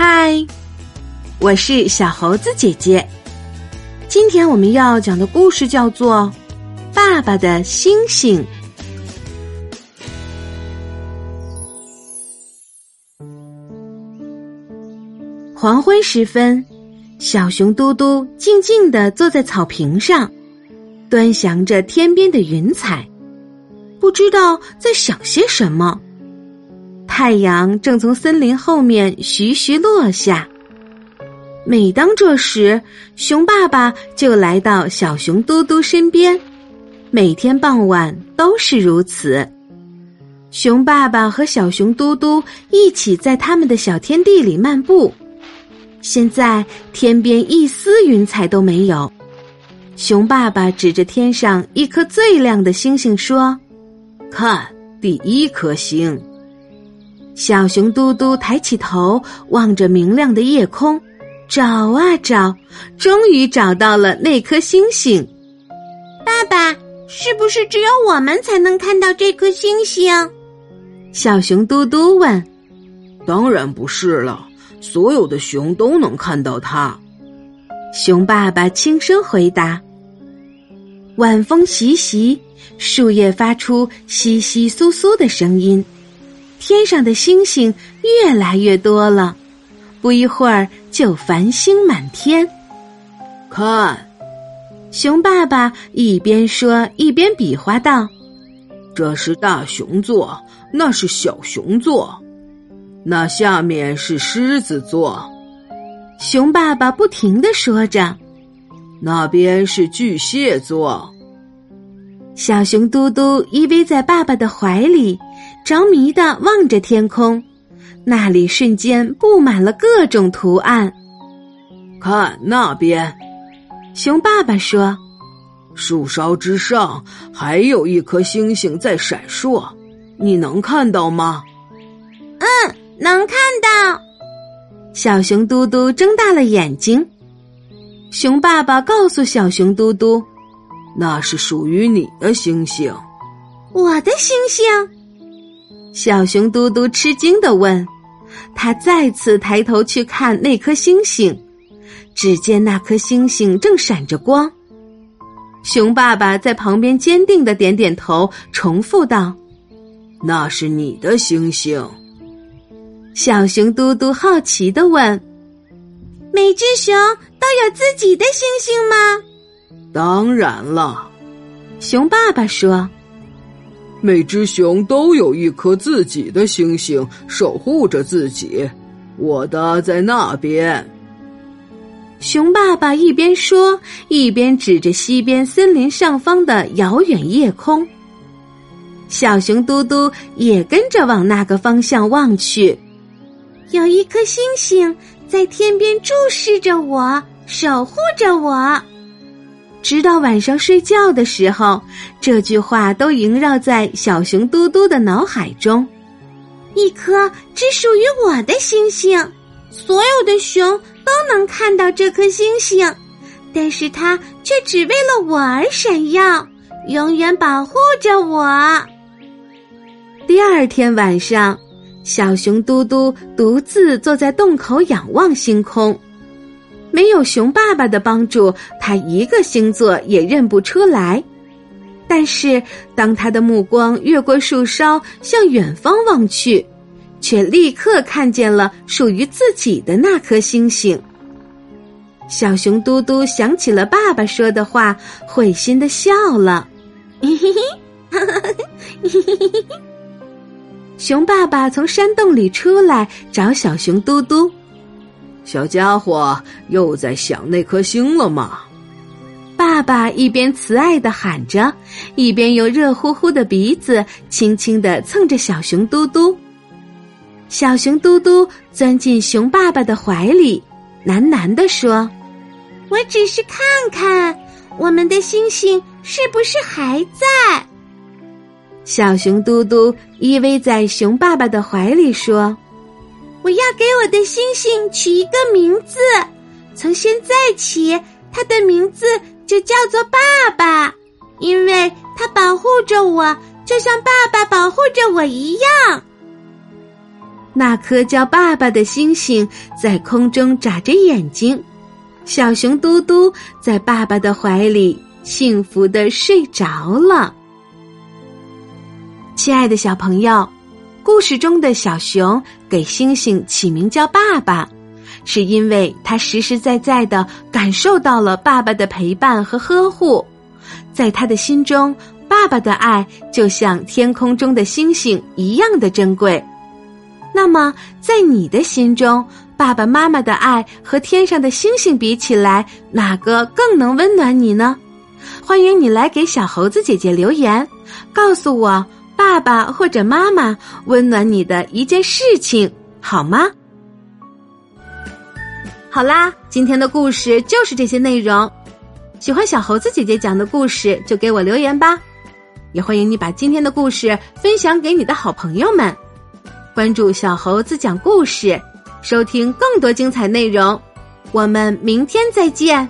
嗨，我是小猴子姐姐。今天我们要讲的故事叫做《爸爸的星星》。黄昏时分，小熊嘟嘟静静的坐在草坪上，端详着天边的云彩，不知道在想些什么。太阳正从森林后面徐徐落下。每当这时，熊爸爸就来到小熊嘟嘟身边。每天傍晚都是如此。熊爸爸和小熊嘟嘟一起在他们的小天地里漫步。现在天边一丝云彩都没有。熊爸爸指着天上一颗最亮的星星说：“看，第一颗星。”小熊嘟嘟抬起头，望着明亮的夜空，找啊找，终于找到了那颗星星。爸爸，是不是只有我们才能看到这颗星星？小熊嘟嘟问。当然不是了，所有的熊都能看到它。熊爸爸轻声回答。晚风习习，树叶发出窸窸窣窣的声音。天上的星星越来越多了，不一会儿就繁星满天。看，熊爸爸一边说一边比划道：“这是大熊座，那是小熊座，那下面是狮子座。”熊爸爸不停的说着：“那边是巨蟹座。”小熊嘟嘟依偎在爸爸的怀里。着迷的望着天空，那里瞬间布满了各种图案。看那边，熊爸爸说：“树梢之上还有一颗星星在闪烁，你能看到吗？”“嗯，能看到。”小熊嘟嘟睁大了眼睛。熊爸爸告诉小熊嘟嘟：“那是属于你的星星。”“我的星星。”小熊嘟嘟吃惊的问：“他再次抬头去看那颗星星，只见那颗星星正闪着光。”熊爸爸在旁边坚定的点点头，重复道：“那是你的星星。”小熊嘟嘟好奇的问：“每只熊都有自己的星星吗？”“当然了。”熊爸爸说。每只熊都有一颗自己的星星，守护着自己。我的在那边。熊爸爸一边说，一边指着西边森林上方的遥远夜空。小熊嘟嘟也跟着往那个方向望去，有一颗星星在天边注视着我，守护着我。直到晚上睡觉的时候，这句话都萦绕在小熊嘟嘟的脑海中。一颗只属于我的星星，所有的熊都能看到这颗星星，但是它却只为了我而闪耀，永远保护着我。第二天晚上，小熊嘟嘟独自坐在洞口仰望星空。没有熊爸爸的帮助，他一个星座也认不出来。但是，当他的目光越过树梢向远方望去，却立刻看见了属于自己的那颗星星。小熊嘟嘟想起了爸爸说的话，会心的笑了。熊爸爸从山洞里出来找小熊嘟嘟。小家伙又在想那颗星了吗？爸爸一边慈爱的喊着，一边用热乎乎的鼻子轻轻的蹭着小熊嘟嘟。小熊嘟嘟钻进熊爸爸的怀里，喃喃的说：“我只是看看，我们的星星是不是还在？”小熊嘟嘟依偎在熊爸爸的怀里说。我要给我的星星取一个名字，从现在起，它的名字就叫做爸爸，因为它保护着我，就像爸爸保护着我一样。那颗叫爸爸的星星在空中眨着眼睛，小熊嘟嘟在爸爸的怀里幸福的睡着了。亲爱的小朋友，故事中的小熊给星星起名叫爸爸，是因为他实实在在的感受到了爸爸的陪伴和呵护，在他的心中。爸爸的爱就像天空中的星星一样的珍贵。那么，在你的心中，爸爸妈妈的爱和天上的星星比起来，哪个更能温暖你呢？欢迎你来给小猴子姐姐留言，告诉我爸爸或者妈妈温暖你的一件事情，好吗？好啦，今天的故事就是这些内容。喜欢小猴子姐姐讲的故事，就给我留言吧。也欢迎你把今天的故事分享给你的好朋友们，关注小猴子讲故事，收听更多精彩内容。我们明天再见。